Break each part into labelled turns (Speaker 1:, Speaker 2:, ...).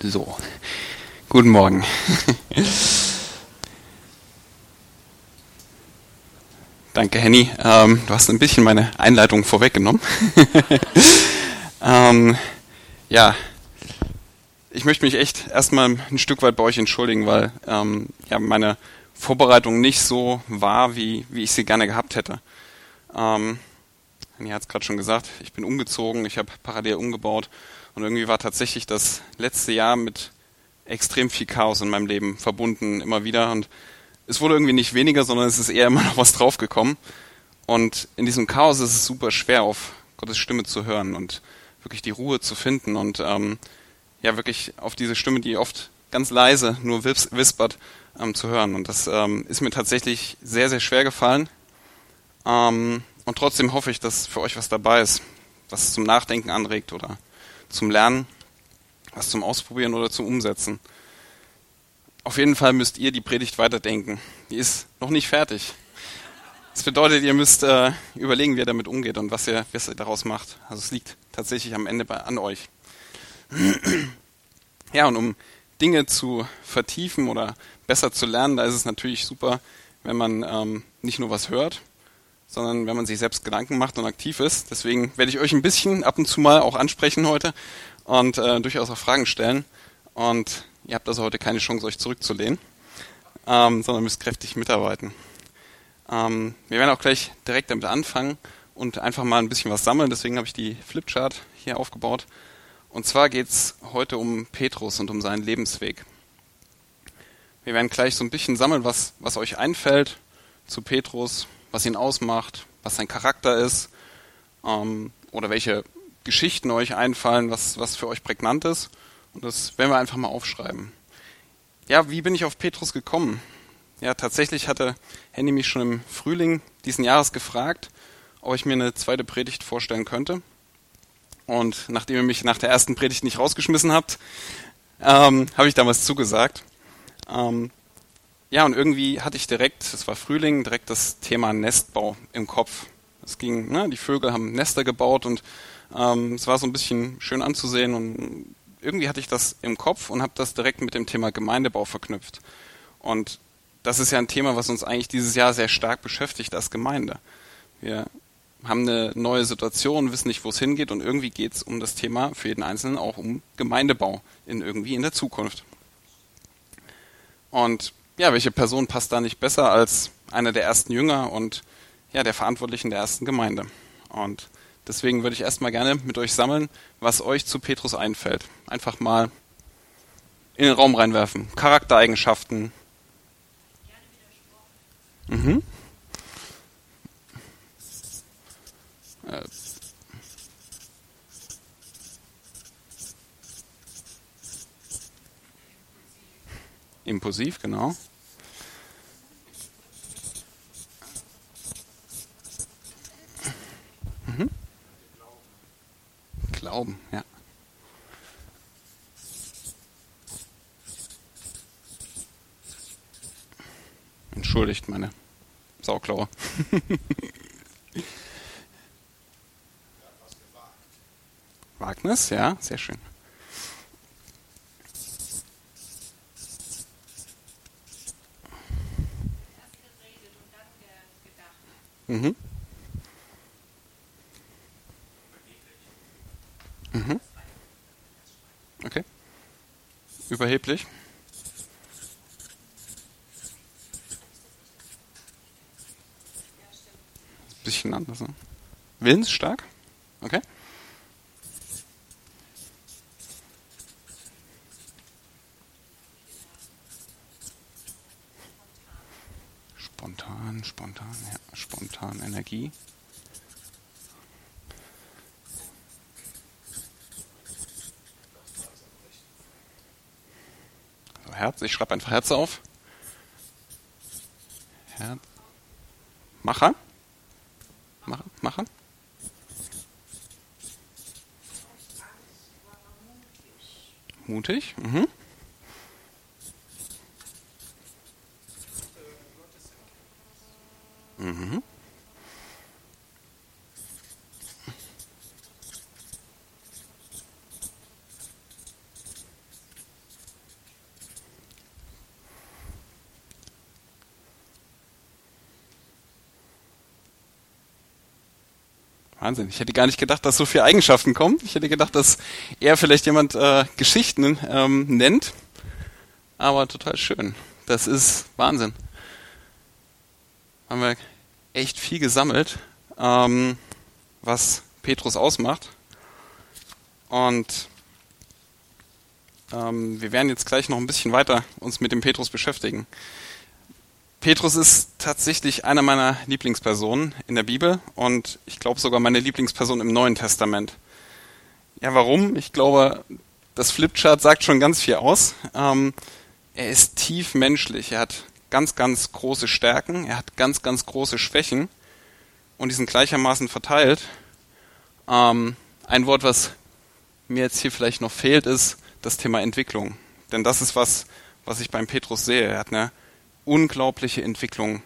Speaker 1: So, guten Morgen. Danke, Henny. Ähm, du hast ein bisschen meine Einleitung vorweggenommen. ähm, ja, ich möchte mich echt erstmal ein Stück weit bei euch entschuldigen, weil ähm, ja, meine Vorbereitung nicht so war, wie, wie ich sie gerne gehabt hätte. Ähm, Henny hat es gerade schon gesagt, ich bin umgezogen, ich habe parallel umgebaut und irgendwie war tatsächlich das letzte Jahr mit extrem viel Chaos in meinem Leben verbunden, immer wieder. Und es wurde irgendwie nicht weniger, sondern es ist eher immer noch was draufgekommen. Und in diesem Chaos ist es super schwer, auf Gottes Stimme zu hören und wirklich die Ruhe zu finden und ähm, ja wirklich auf diese Stimme, die oft ganz leise nur wispert, ähm, zu hören. Und das ähm, ist mir tatsächlich sehr, sehr schwer gefallen. Ähm, und trotzdem hoffe ich, dass für euch was dabei ist, was zum Nachdenken anregt oder zum Lernen, was zum Ausprobieren oder zum Umsetzen. Auf jeden Fall müsst ihr die Predigt weiterdenken. Die ist noch nicht fertig. Das bedeutet, ihr müsst äh, überlegen, wie ihr damit umgeht und was ihr, was ihr daraus macht. Also es liegt tatsächlich am Ende bei, an euch. ja, und um Dinge zu vertiefen oder besser zu lernen, da ist es natürlich super, wenn man ähm, nicht nur was hört, sondern wenn man sich selbst Gedanken macht und aktiv ist. Deswegen werde ich euch ein bisschen ab und zu mal auch ansprechen heute und äh, durchaus auch Fragen stellen. Und ihr habt also heute keine Chance, euch zurückzulehnen, ähm, sondern müsst kräftig mitarbeiten. Ähm, wir werden auch gleich direkt damit anfangen und einfach mal ein bisschen was sammeln. Deswegen habe ich die Flipchart hier aufgebaut. Und zwar geht es heute um Petrus und um seinen Lebensweg. Wir werden gleich so ein bisschen sammeln, was, was euch einfällt zu Petrus, was ihn ausmacht, was sein Charakter ist ähm, oder welche Geschichten euch einfallen, was, was für euch prägnant ist. Und das werden wir einfach mal aufschreiben. Ja, wie bin ich auf Petrus gekommen? Ja, tatsächlich hatte Henny mich schon im Frühling diesen Jahres gefragt, ob ich mir eine zweite Predigt vorstellen könnte. Und nachdem ihr mich nach der ersten Predigt nicht rausgeschmissen habt, ähm, habe ich damals zugesagt. Ähm, ja, und irgendwie hatte ich direkt, es war Frühling, direkt das Thema Nestbau im Kopf. Es ging, ne, die Vögel haben Nester gebaut und ähm, es war so ein bisschen schön anzusehen und irgendwie hatte ich das im Kopf und habe das direkt mit dem Thema Gemeindebau verknüpft. Und das ist ja ein Thema, was uns eigentlich dieses Jahr sehr stark beschäftigt als Gemeinde. Wir haben eine neue Situation, wissen nicht, wo es hingeht und irgendwie geht es um das Thema für jeden Einzelnen auch um Gemeindebau in irgendwie in der Zukunft. Und ja, welche Person passt da nicht besser als einer der ersten Jünger und ja, der Verantwortlichen der ersten Gemeinde? Und deswegen würde ich erstmal gerne mit euch sammeln, was euch zu Petrus einfällt. Einfach mal in den Raum reinwerfen. Charaktereigenschaften. Mhm. Äh, impulsiv, genau. Glauben, ja. Entschuldigt meine Sauklaue. Wagnis, ja, sehr schön. Mhm. Mhm. Okay. Überheblich. Bisschen anders. Ne? Willensstark. Okay. Spontan, spontan, ja, spontan Energie. Herz. Ich schreibe einfach Herz auf. Herz. Macher. Macher. Macher. Mutig. Mhm. Wahnsinn. Ich hätte gar nicht gedacht, dass so viele Eigenschaften kommen. Ich hätte gedacht, dass er vielleicht jemand äh, Geschichten ähm, nennt. Aber total schön. Das ist Wahnsinn. Haben wir echt viel gesammelt, ähm, was Petrus ausmacht. Und ähm, wir werden jetzt gleich noch ein bisschen weiter uns mit dem Petrus beschäftigen. Petrus ist tatsächlich einer meiner Lieblingspersonen in der Bibel und ich glaube sogar meine Lieblingsperson im Neuen Testament. Ja, warum? Ich glaube, das Flipchart sagt schon ganz viel aus. Ähm, er ist tief menschlich. Er hat ganz, ganz große Stärken. Er hat ganz, ganz große Schwächen und die sind gleichermaßen verteilt. Ähm, ein Wort, was mir jetzt hier vielleicht noch fehlt, ist das Thema Entwicklung. Denn das ist was, was ich beim Petrus sehe. Er hat eine unglaubliche Entwicklung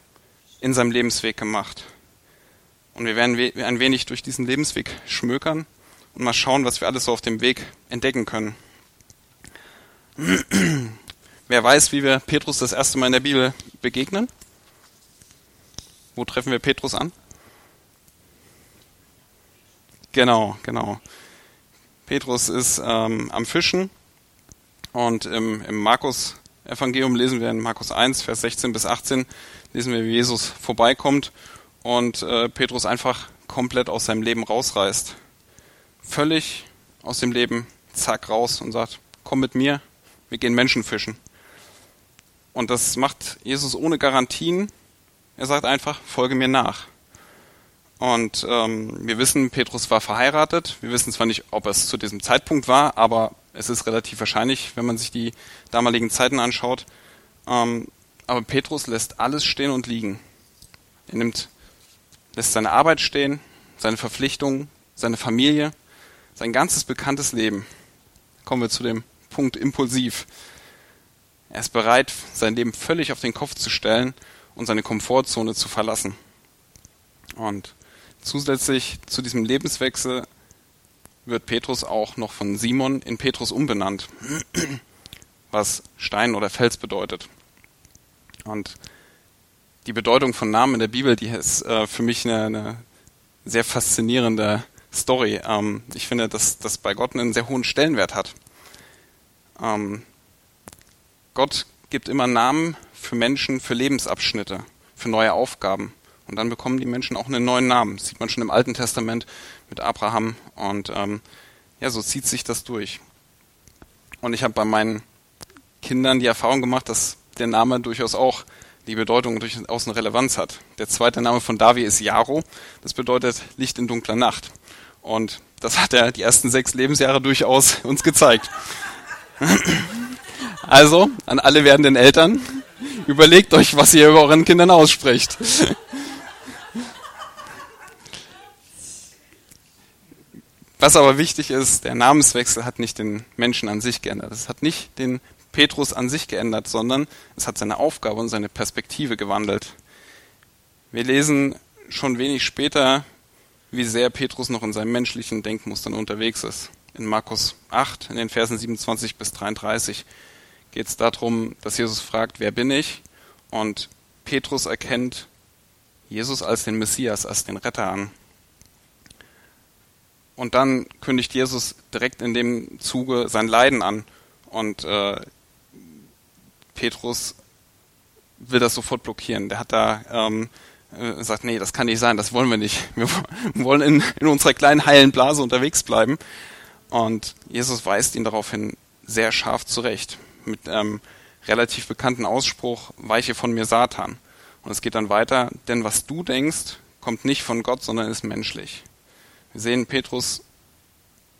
Speaker 1: in seinem Lebensweg gemacht. Und wir werden ein wenig durch diesen Lebensweg schmökern und mal schauen, was wir alles so auf dem Weg entdecken können. Wer weiß, wie wir Petrus das erste Mal in der Bibel begegnen? Wo treffen wir Petrus an? Genau, genau. Petrus ist ähm, am Fischen und im, im Markus Evangelium lesen wir in Markus 1, Vers 16 bis 18, lesen wir, wie Jesus vorbeikommt und äh, Petrus einfach komplett aus seinem Leben rausreißt. Völlig aus dem Leben, zack, raus und sagt, komm mit mir, wir gehen Menschen fischen. Und das macht Jesus ohne Garantien. Er sagt einfach, folge mir nach. Und ähm, wir wissen, Petrus war verheiratet. Wir wissen zwar nicht, ob es zu diesem Zeitpunkt war, aber es ist relativ wahrscheinlich, wenn man sich die damaligen Zeiten anschaut. Ähm, aber Petrus lässt alles stehen und liegen. Er nimmt, lässt seine Arbeit stehen, seine Verpflichtungen, seine Familie, sein ganzes bekanntes Leben. Kommen wir zu dem Punkt impulsiv. Er ist bereit, sein Leben völlig auf den Kopf zu stellen und seine Komfortzone zu verlassen. Und zusätzlich zu diesem Lebenswechsel wird Petrus auch noch von Simon in Petrus umbenannt, was Stein oder Fels bedeutet. Und die Bedeutung von Namen in der Bibel, die ist äh, für mich eine, eine, sehr faszinierende Story. Ähm, ich finde, dass das bei Gott einen sehr hohen Stellenwert hat. Ähm, Gott gibt immer Namen für Menschen, für Lebensabschnitte, für neue Aufgaben. Und dann bekommen die Menschen auch einen neuen Namen. Das sieht man schon im Alten Testament mit Abraham. Und ähm, ja, so zieht sich das durch. Und ich habe bei meinen Kindern die Erfahrung gemacht, dass der Name durchaus auch die Bedeutung durchaus eine Relevanz hat. Der zweite Name von Davi ist Jaro. Das bedeutet Licht in dunkler Nacht. Und das hat er die ersten sechs Lebensjahre durchaus uns gezeigt. Also, an alle werdenden Eltern, überlegt euch, was ihr über euren Kindern ausspricht. Was aber wichtig ist, der Namenswechsel hat nicht den Menschen an sich geändert. Es hat nicht den Petrus an sich geändert, sondern es hat seine Aufgabe und seine Perspektive gewandelt. Wir lesen schon wenig später, wie sehr Petrus noch in seinem menschlichen Denkmustern unterwegs ist. In Markus 8, in den Versen 27 bis 33 geht es darum, dass Jesus fragt, wer bin ich? Und Petrus erkennt Jesus als den Messias, als den Retter an. Und dann kündigt Jesus direkt in dem Zuge sein Leiden an. Und äh, Petrus will das sofort blockieren. Der hat da ähm, äh, sagt, nee, das kann nicht sein, das wollen wir nicht. Wir wollen in, in unserer kleinen heilen Blase unterwegs bleiben. Und Jesus weist ihn daraufhin sehr scharf zurecht mit einem relativ bekannten Ausspruch, weiche von mir Satan. Und es geht dann weiter, denn was du denkst, kommt nicht von Gott, sondern ist menschlich. Wir sehen, Petrus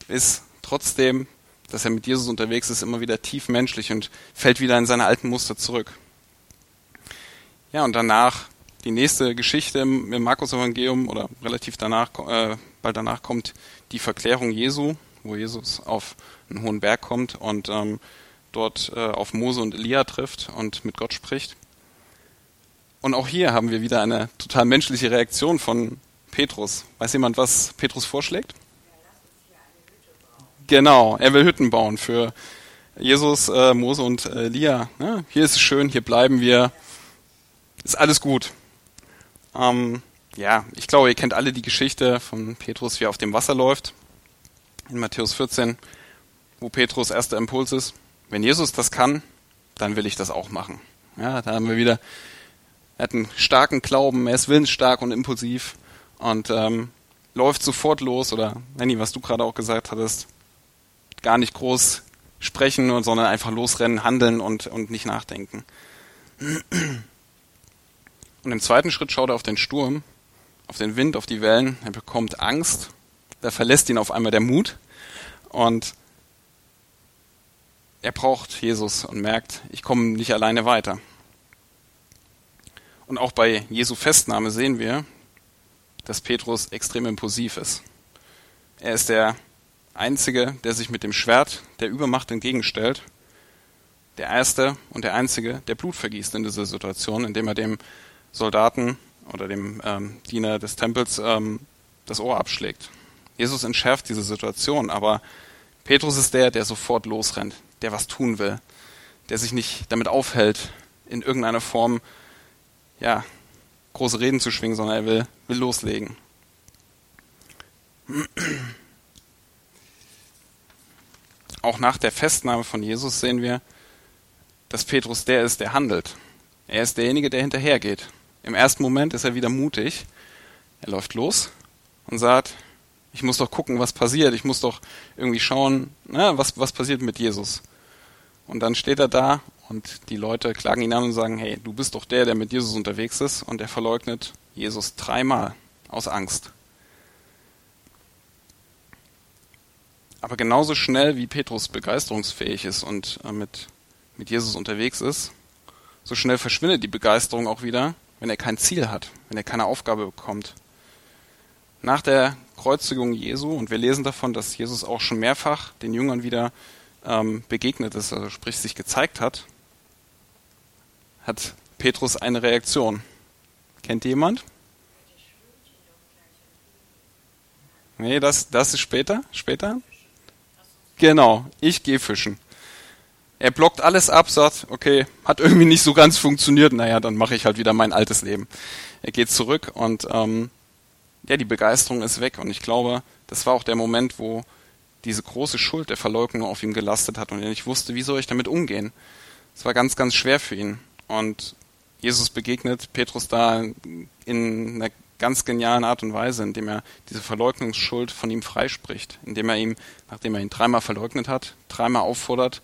Speaker 1: ist trotzdem, dass er mit Jesus unterwegs ist, immer wieder tief menschlich und fällt wieder in seine alten Muster zurück. Ja, und danach, die nächste Geschichte im, Markus-Evangelium oder relativ danach, äh, bald danach kommt die Verklärung Jesu, wo Jesus auf einen hohen Berg kommt und ähm, dort äh, auf Mose und Elia trifft und mit Gott spricht. Und auch hier haben wir wieder eine total menschliche Reaktion von Petrus. Weiß jemand, was Petrus vorschlägt? Genau, er will Hütten bauen für Jesus, äh, Mose und äh, Elia. Ja, hier ist es schön, hier bleiben wir. Ist alles gut. Ähm, ja, ich glaube, ihr kennt alle die Geschichte von Petrus, wie er auf dem Wasser läuft. In Matthäus 14, wo Petrus erster Impuls ist. Wenn Jesus das kann, dann will ich das auch machen. Ja, da haben wir wieder, er hat einen starken Glauben, er ist willensstark und impulsiv und ähm, läuft sofort los oder, Nanny, was du gerade auch gesagt hattest, gar nicht groß sprechen, sondern einfach losrennen, handeln und, und nicht nachdenken. Und im zweiten Schritt schaut er auf den Sturm, auf den Wind, auf die Wellen. Er bekommt Angst. Da verlässt ihn auf einmal der Mut. Und er braucht Jesus und merkt, ich komme nicht alleine weiter. Und auch bei Jesu Festnahme sehen wir, dass Petrus extrem impulsiv ist. Er ist der Einzige, der sich mit dem Schwert der Übermacht entgegenstellt. Der Erste und der Einzige, der Blut vergießt in dieser Situation, indem er dem Soldaten oder dem ähm, Diener des Tempels ähm, das Ohr abschlägt. Jesus entschärft diese Situation, aber Petrus ist der, der sofort losrennt, der was tun will, der sich nicht damit aufhält, in irgendeiner Form ja, große Reden zu schwingen, sondern er will, will loslegen. Auch nach der Festnahme von Jesus sehen wir, dass Petrus der ist, der handelt. Er ist derjenige, der hinterhergeht. Im ersten Moment ist er wieder mutig. Er läuft los und sagt, ich muss doch gucken, was passiert. Ich muss doch irgendwie schauen, na, was, was passiert mit Jesus. Und dann steht er da und die Leute klagen ihn an und sagen, hey, du bist doch der, der mit Jesus unterwegs ist. Und er verleugnet Jesus dreimal aus Angst. Aber genauso schnell wie Petrus begeisterungsfähig ist und äh, mit, mit Jesus unterwegs ist, so schnell verschwindet die Begeisterung auch wieder, wenn er kein Ziel hat, wenn er keine Aufgabe bekommt. Nach der Kreuzigung Jesu, und wir lesen davon, dass Jesus auch schon mehrfach den Jüngern wieder ähm, begegnet ist, also sprich sich gezeigt hat, hat Petrus eine Reaktion. Kennt jemand? Nee, das, das ist später. Später? Genau, ich gehe fischen. Er blockt alles ab, sagt, okay, hat irgendwie nicht so ganz funktioniert, naja, dann mache ich halt wieder mein altes Leben. Er geht zurück und ähm, ja, die Begeisterung ist weg. Und ich glaube, das war auch der Moment, wo diese große Schuld der Verleugnung auf ihm gelastet hat und er nicht wusste, wie soll ich damit umgehen. Es war ganz, ganz schwer für ihn. Und Jesus begegnet Petrus da in einer ganz genialen Art und Weise, indem er diese Verleugnungsschuld von ihm freispricht, indem er ihm, nachdem er ihn dreimal verleugnet hat, dreimal auffordert,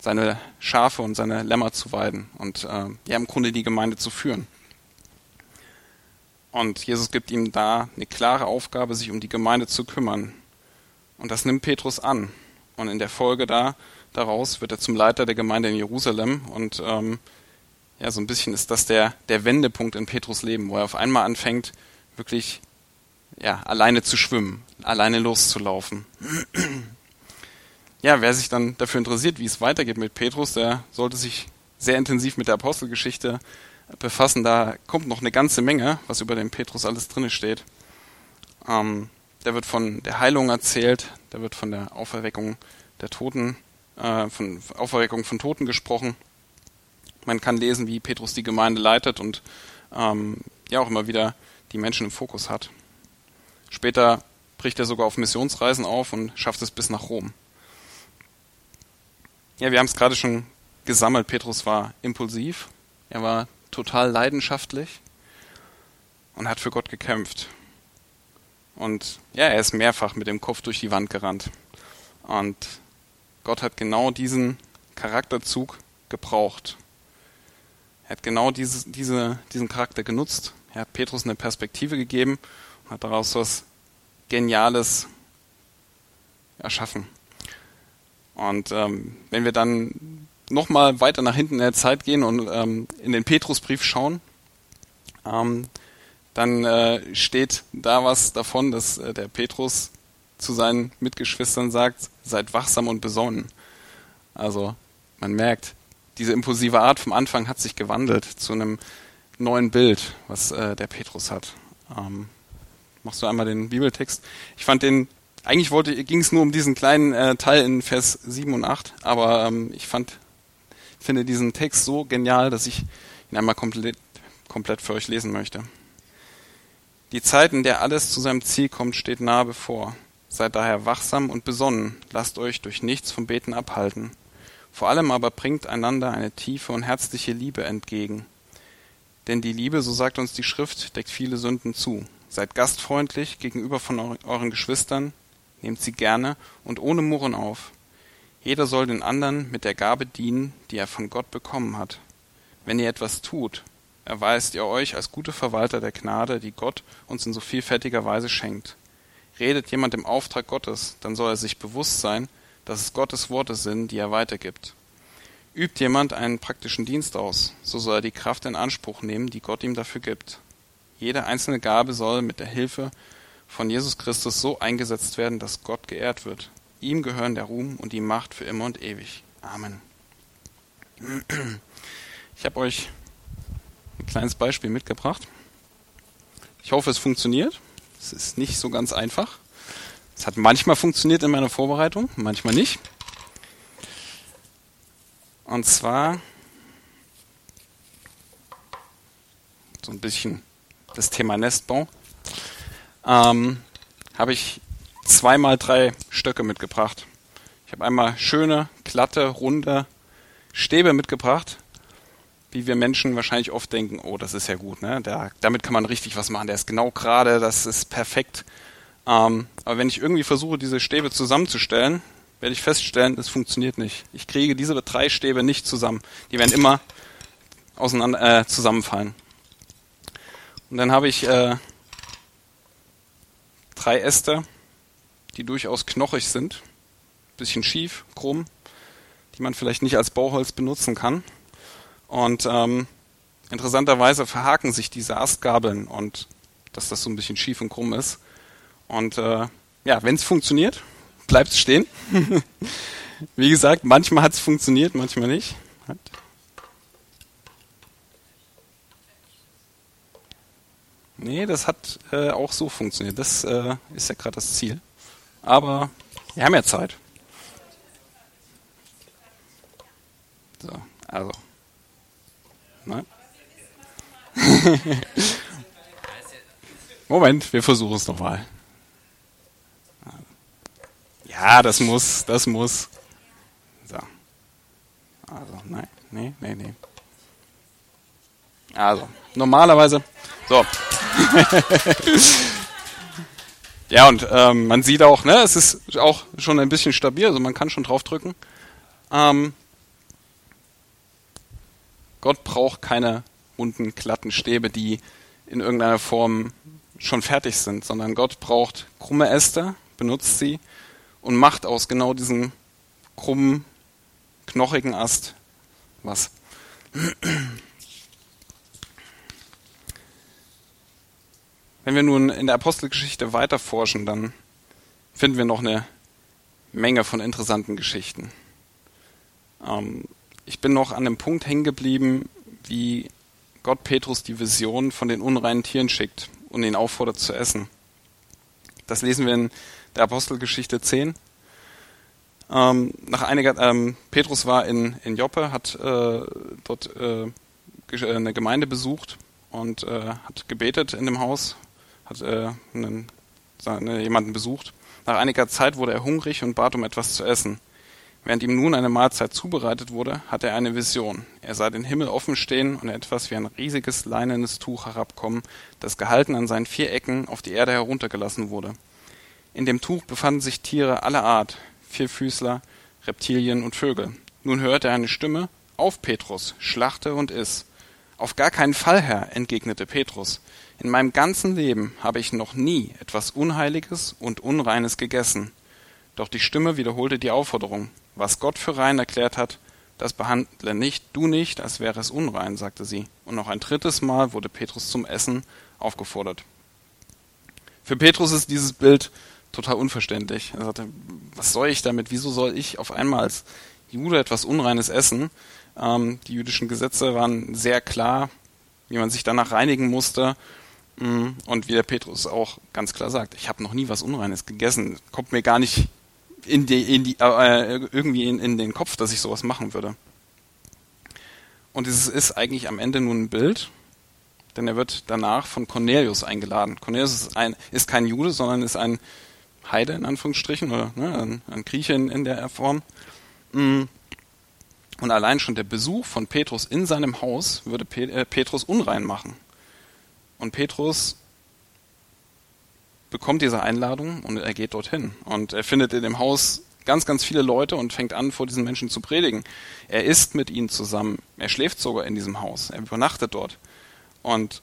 Speaker 1: seine Schafe und seine Lämmer zu weiden und äh, ja im Grunde die Gemeinde zu führen. Und Jesus gibt ihm da eine klare Aufgabe, sich um die Gemeinde zu kümmern. Und das nimmt Petrus an. Und in der Folge da daraus wird er zum Leiter der Gemeinde in Jerusalem und ähm, ja, so ein bisschen ist das der, der Wendepunkt in Petrus Leben, wo er auf einmal anfängt, wirklich ja, alleine zu schwimmen, alleine loszulaufen. ja, wer sich dann dafür interessiert, wie es weitergeht mit Petrus, der sollte sich sehr intensiv mit der Apostelgeschichte befassen. Da kommt noch eine ganze Menge, was über den Petrus alles drin steht. Ähm, da wird von der Heilung erzählt, da wird von der Auferweckung der Toten, äh, von Auferweckung von Toten gesprochen. Man kann lesen, wie Petrus die Gemeinde leitet und ähm, ja auch immer wieder die Menschen im Fokus hat. Später bricht er sogar auf Missionsreisen auf und schafft es bis nach Rom. Ja, wir haben es gerade schon gesammelt. Petrus war impulsiv, er war total leidenschaftlich und hat für Gott gekämpft. Und ja, er ist mehrfach mit dem Kopf durch die Wand gerannt. Und Gott hat genau diesen Charakterzug gebraucht, er hat genau diese, diese, diesen Charakter genutzt. Er hat Petrus eine Perspektive gegeben und hat daraus was Geniales erschaffen. Und ähm, wenn wir dann nochmal weiter nach hinten in der Zeit gehen und ähm, in den Petrusbrief schauen, ähm, dann äh, steht da was davon, dass äh, der Petrus zu seinen Mitgeschwistern sagt, seid wachsam und besonnen. Also man merkt, diese impulsive Art vom Anfang hat sich gewandelt zu einem neuen Bild, was äh, der Petrus hat. Ähm, machst du einmal den Bibeltext? Ich fand den, eigentlich wollte, ging es nur um diesen kleinen äh, Teil in Vers 7 und 8, aber ähm, ich fand, finde diesen Text so genial, dass ich ihn einmal komplett, komplett für euch lesen möchte. Die Zeit, in der alles zu seinem Ziel kommt, steht nahe bevor. Seid daher wachsam und besonnen, lasst euch durch nichts vom Beten abhalten. Vor allem aber bringt einander eine tiefe und herzliche Liebe entgegen. Denn die Liebe, so sagt uns die Schrift, deckt viele Sünden zu. Seid gastfreundlich gegenüber von euren Geschwistern, nehmt sie gerne und ohne Murren auf. Jeder soll den anderen mit der Gabe dienen, die er von Gott bekommen hat. Wenn ihr etwas tut, erweist ihr euch als gute Verwalter der Gnade, die Gott uns in so vielfältiger Weise schenkt. Redet jemand im Auftrag Gottes, dann soll er sich bewusst sein, dass es Gottes Worte sind, die er weitergibt. Übt jemand einen praktischen Dienst aus, so soll er die Kraft in Anspruch nehmen, die Gott ihm dafür gibt. Jede einzelne Gabe soll mit der Hilfe von Jesus Christus so eingesetzt werden, dass Gott geehrt wird. Ihm gehören der Ruhm und die Macht für immer und ewig. Amen. Ich habe euch ein kleines Beispiel mitgebracht. Ich hoffe, es funktioniert. Es ist nicht so ganz einfach. Es hat manchmal funktioniert in meiner Vorbereitung, manchmal nicht. Und zwar so ein bisschen das Thema Nestbau. Ähm, habe ich zweimal drei Stöcke mitgebracht. Ich habe einmal schöne, glatte, runde Stäbe mitgebracht, wie wir Menschen wahrscheinlich oft denken, oh, das ist ja gut, ne? Der, damit kann man richtig was machen, der ist genau gerade, das ist perfekt. Ähm, aber wenn ich irgendwie versuche, diese Stäbe zusammenzustellen, werde ich feststellen, es funktioniert nicht. Ich kriege diese drei Stäbe nicht zusammen. Die werden immer auseinander äh, zusammenfallen. Und dann habe ich äh, drei Äste, die durchaus knochig sind, bisschen schief, krumm, die man vielleicht nicht als Bauholz benutzen kann. Und ähm, interessanterweise verhaken sich diese Astgabeln und dass das so ein bisschen schief und krumm ist. Und äh, ja, wenn es funktioniert, bleibt es stehen. Wie gesagt, manchmal hat es funktioniert, manchmal nicht. Nee, das hat äh, auch so funktioniert. Das äh, ist ja gerade das Ziel. Aber wir haben ja Zeit. So, also. Nein? Moment, wir versuchen es nochmal. Ja, das muss, das muss. So. Also, nein, nee, nee, nee. Also, normalerweise. So. ja, und ähm, man sieht auch, ne, es ist auch schon ein bisschen stabil, also man kann schon draufdrücken. Ähm, Gott braucht keine runden, glatten Stäbe, die in irgendeiner Form schon fertig sind, sondern Gott braucht krumme Äste, benutzt sie und macht aus genau diesem krummen, knochigen Ast was. Wenn wir nun in der Apostelgeschichte weiter forschen, dann finden wir noch eine Menge von interessanten Geschichten. Ähm, ich bin noch an dem Punkt hängen geblieben, wie Gott Petrus die Vision von den unreinen Tieren schickt und ihn auffordert zu essen. Das lesen wir in der Apostelgeschichte 10. Ähm, nach einiger, ähm, Petrus war in, in Joppe, hat äh, dort äh, eine Gemeinde besucht und äh, hat gebetet in dem Haus hat äh, einen, jemanden besucht. Nach einiger Zeit wurde er hungrig und bat um etwas zu essen. Während ihm nun eine Mahlzeit zubereitet wurde, hatte er eine Vision. Er sah den Himmel offen stehen und etwas wie ein riesiges leinenes Tuch herabkommen, das gehalten an seinen vier Ecken auf die Erde heruntergelassen wurde. In dem Tuch befanden sich Tiere aller Art, Vierfüßler, Reptilien und Vögel. Nun hörte er eine Stimme, Auf, Petrus, schlachte und iss. Auf gar keinen Fall, Herr, entgegnete Petrus. In meinem ganzen Leben habe ich noch nie etwas Unheiliges und Unreines gegessen. Doch die Stimme wiederholte die Aufforderung. Was Gott für rein erklärt hat, das behandle nicht, du nicht, als wäre es unrein, sagte sie. Und noch ein drittes Mal wurde Petrus zum Essen aufgefordert. Für Petrus ist dieses Bild total unverständlich. Er sagte, was soll ich damit? Wieso soll ich auf einmal als Jude etwas Unreines essen? Ähm, die jüdischen Gesetze waren sehr klar, wie man sich danach reinigen musste. Mhm. Und wie der Petrus auch ganz klar sagt, ich habe noch nie was Unreines gegessen. Kommt mir gar nicht in die, in die, äh, irgendwie in, in den Kopf, dass ich sowas machen würde. Und es ist eigentlich am Ende nur ein Bild, denn er wird danach von Cornelius eingeladen. Cornelius ist, ein, ist kein Jude, sondern ist ein Heide in Anführungsstrichen oder ne, ein, ein Grieche in, in der Form. Mm. Und allein schon der Besuch von Petrus in seinem Haus würde äh, Petrus unrein machen. Und Petrus bekommt diese Einladung und er geht dorthin. Und er findet in dem Haus ganz, ganz viele Leute und fängt an, vor diesen Menschen zu predigen. Er isst mit ihnen zusammen. Er schläft sogar in diesem Haus. Er übernachtet dort. Und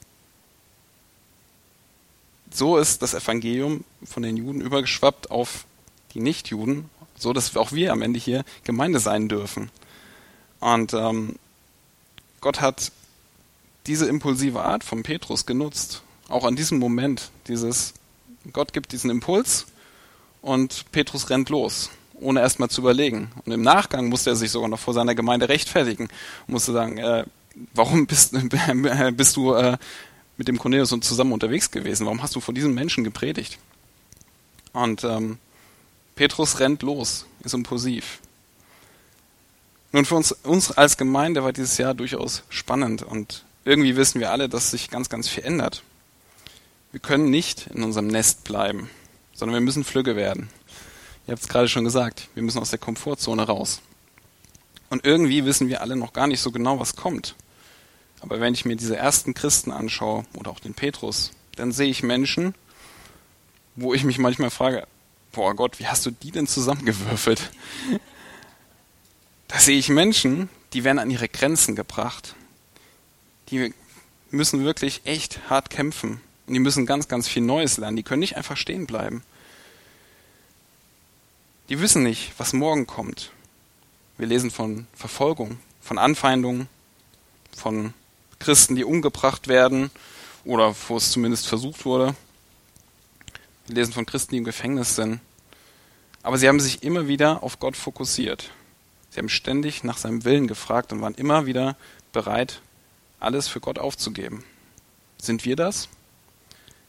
Speaker 1: so ist das Evangelium von den Juden übergeschwappt auf die Nichtjuden, so dass auch wir am Ende hier Gemeinde sein dürfen. Und ähm, Gott hat diese impulsive Art von Petrus genutzt. Auch an diesem Moment, dieses, Gott gibt diesen Impuls und Petrus rennt los, ohne erstmal zu überlegen. Und im Nachgang musste er sich sogar noch vor seiner Gemeinde rechtfertigen und musste sagen, äh, warum bist, bist du äh, mit dem Cornelius zusammen unterwegs gewesen? Warum hast du vor diesen Menschen gepredigt? Und ähm, Petrus rennt los, ist impulsiv. Nun, für uns, uns als Gemeinde war dieses Jahr durchaus spannend und irgendwie wissen wir alle, dass sich ganz, ganz viel ändert. Wir können nicht in unserem Nest bleiben, sondern wir müssen Flügge werden. Ihr habt es gerade schon gesagt, wir müssen aus der Komfortzone raus. Und irgendwie wissen wir alle noch gar nicht so genau, was kommt. Aber wenn ich mir diese ersten Christen anschaue oder auch den Petrus, dann sehe ich Menschen, wo ich mich manchmal frage, boah Gott, wie hast du die denn zusammengewürfelt? Da sehe ich Menschen, die werden an ihre Grenzen gebracht. Die müssen wirklich echt hart kämpfen. Und die müssen ganz, ganz viel Neues lernen. Die können nicht einfach stehen bleiben. Die wissen nicht, was morgen kommt. Wir lesen von Verfolgung, von Anfeindungen, von Christen, die umgebracht werden oder wo es zumindest versucht wurde. Wir lesen von Christen, die im Gefängnis sind. Aber sie haben sich immer wieder auf Gott fokussiert. Sie haben ständig nach seinem Willen gefragt und waren immer wieder bereit, alles für Gott aufzugeben. Sind wir das?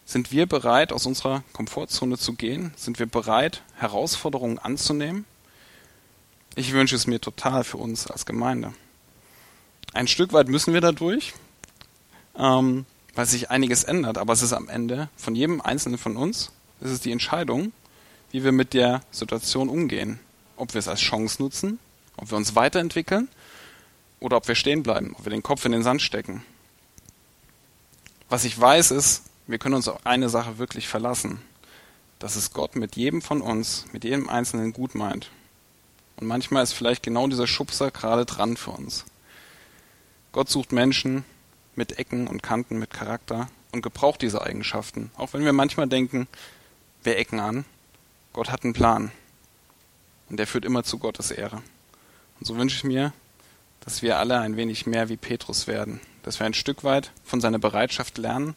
Speaker 1: Sind wir bereit, aus unserer Komfortzone zu gehen? Sind wir bereit, Herausforderungen anzunehmen? Ich wünsche es mir total für uns als Gemeinde. Ein Stück weit müssen wir dadurch, ähm, weil sich einiges ändert, aber es ist am Ende von jedem Einzelnen von uns, es ist die Entscheidung, wie wir mit der Situation umgehen. Ob wir es als Chance nutzen ob wir uns weiterentwickeln oder ob wir stehen bleiben, ob wir den Kopf in den Sand stecken. Was ich weiß ist, wir können uns auf eine Sache wirklich verlassen, dass es Gott mit jedem von uns, mit jedem Einzelnen gut meint. Und manchmal ist vielleicht genau dieser Schubser gerade dran für uns. Gott sucht Menschen mit Ecken und Kanten, mit Charakter und gebraucht diese Eigenschaften. Auch wenn wir manchmal denken, wir ecken an, Gott hat einen Plan. Und der führt immer zu Gottes Ehre. Und so wünsche ich mir, dass wir alle ein wenig mehr wie Petrus werden, dass wir ein Stück weit von seiner Bereitschaft lernen,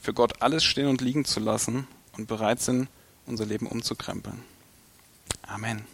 Speaker 1: für Gott alles stehen und liegen zu lassen und bereit sind, unser Leben umzukrempeln. Amen.